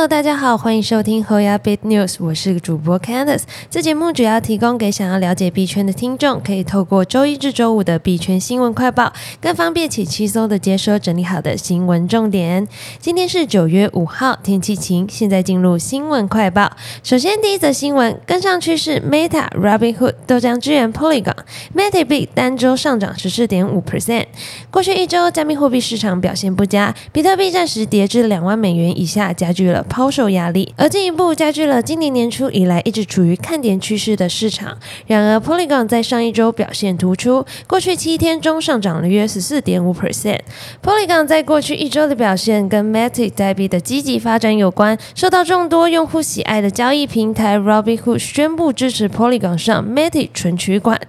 Hello，大家好，欢迎收听 Hoya Bit News，我是主播 Candice。这节目主要提供给想要了解币圈的听众，可以透过周一至周五的币圈新闻快报，更方便且轻松的接收整理好的新闻重点。今天是九月五号，天气晴。现在进入新闻快报。首先，第一则新闻，跟上趋势，Meta、Robinhood 都将支援 Polygon，Meta 币单周上涨十四点五 percent。过去一周，加密货币市场表现不佳，比特币暂时跌至两万美元以下，加剧了。抛售压力，而进一步加剧了今年年初以来一直处于看点趋势的市场。然而，Polygon 在上一周表现突出，过去七天中上涨了约十四点五 percent。Polygon 在过去一周的表现跟 Matic 代币的积极发展有关，受到众多用户喜爱的交易平台 Robinhood 宣布支持 Polygon 上 Matic 存取款。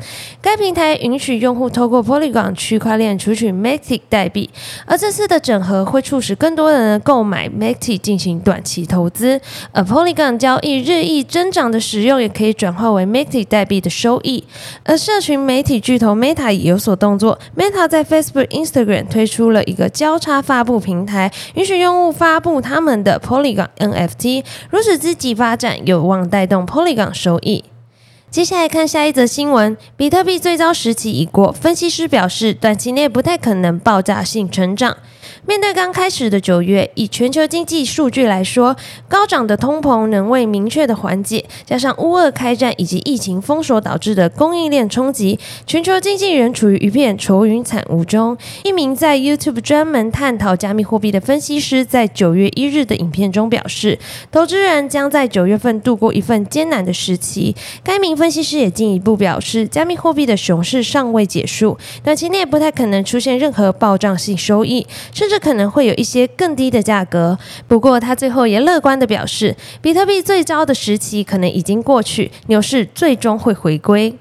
该平台允许用户透过 Polygon 区块链储取 Matic 代币，而这次的整合会促使更多人购买 Matic 进行短期。其投资，而 Polygon 交易日益增长的使用，也可以转化为 Matic 代币的收益。而社群媒体巨头 Meta 也有所动作，Meta 在 Facebook、Instagram 推出了一个交叉发布平台，允许用户发布他们的 Polygon NFT。如此积极发展，有望带动 Polygon 收益。接下来看下一则新闻，比特币最糟时期已过，分析师表示，短期内不太可能爆炸性成长。面对刚开始的九月，以全球经济数据来说，高涨的通膨仍未明确的缓解，加上乌俄开战以及疫情封锁导致的供应链冲击，全球经济仍处于一片愁云惨雾中。一名在 YouTube 专门探讨加密货币的分析师在九月一日的影片中表示，投资人将在九月份度过一份艰难的时期。该名分析师也进一步表示，加密货币的熊市尚未结束，短期内不太可能出现任何暴涨性收益，甚至可能会有一些更低的价格，不过他最后也乐观地表示，比特币最糟的时期可能已经过去，牛市最终会回归。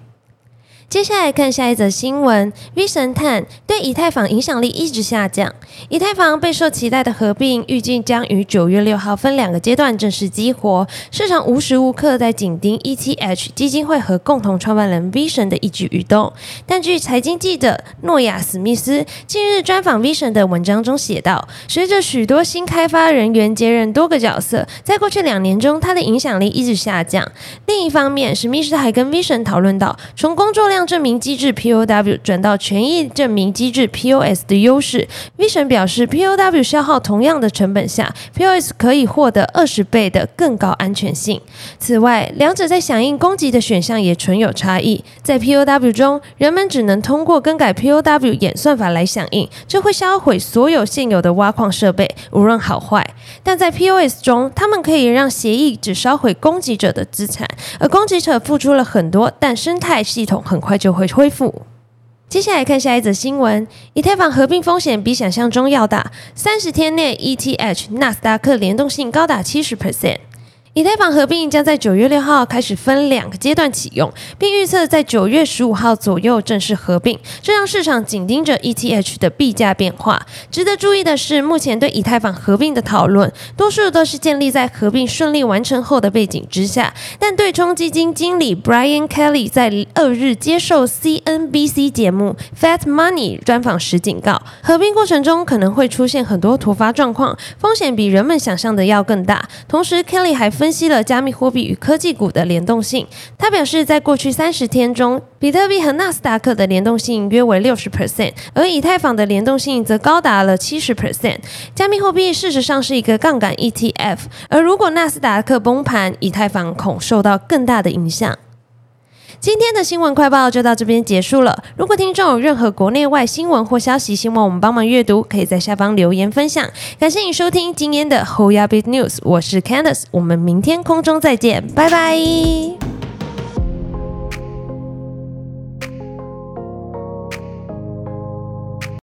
接下来看下一则新闻，V 神探对以太坊影响力一直下降。以太坊备受期待的合并，预计将于九月六号分两个阶段正式激活。市场无时无刻在紧盯 ETH 基金会和共同创办人 V 神的一举一动。但据财经记者诺亚史密斯近日专访 V 神的文章中写道，随着许多新开发人员接任多个角色，在过去两年中，他的影响力一直下降。另一方面，史密斯还跟 V 神讨论到，从工作量证明机制 POW 转到权益证明机制 POS 的优势，Vision 表示 POW 消耗同样的成本下，POS 可以获得二十倍的更高安全性。此外，两者在响应攻击的选项也存有差异。在 POW 中，人们只能通过更改 POW 演算法来响应，这会销毁所有现有的挖矿设备，无论好坏。但在 POS 中，他们可以让协议只烧毁攻击者的资产，而攻击者付出了很多，但生态系统很快。快就会恢复。接下来看下一则新闻：以太坊合并风险比想象中要大，三十天内 ETH 纳斯达克联动性高达七十 percent。以太坊合并将在九月六号开始分两个阶段启用，并预测在九月十五号左右正式合并，这让市场紧盯着 ETH 的币价变化。值得注意的是，目前对以太坊合并的讨论，多数都是建立在合并顺利完成后的背景之下。但对冲基金经理 Brian Kelly 在二日接受 CNBC 节目 Fat Money 专访时警告，合并过程中可能会出现很多突发状况，风险比人们想象的要更大。同时，Kelly 还分析了加密货币与科技股的联动性。他表示，在过去三十天中，比特币和纳斯达克的联动性约为六十 percent，而以太坊的联动性则高达了七十 percent。加密货币事实上是一个杠杆 ETF，而如果纳斯达克崩盘，以太坊恐受到更大的影响。今天的新闻快报就到这边结束了。如果听众有任何国内外新闻或消息，希望我们帮忙阅读，可以在下方留言分享。感谢你收听今天的 Hoya Big News，我是 Candice，我们明天空中再见，拜拜。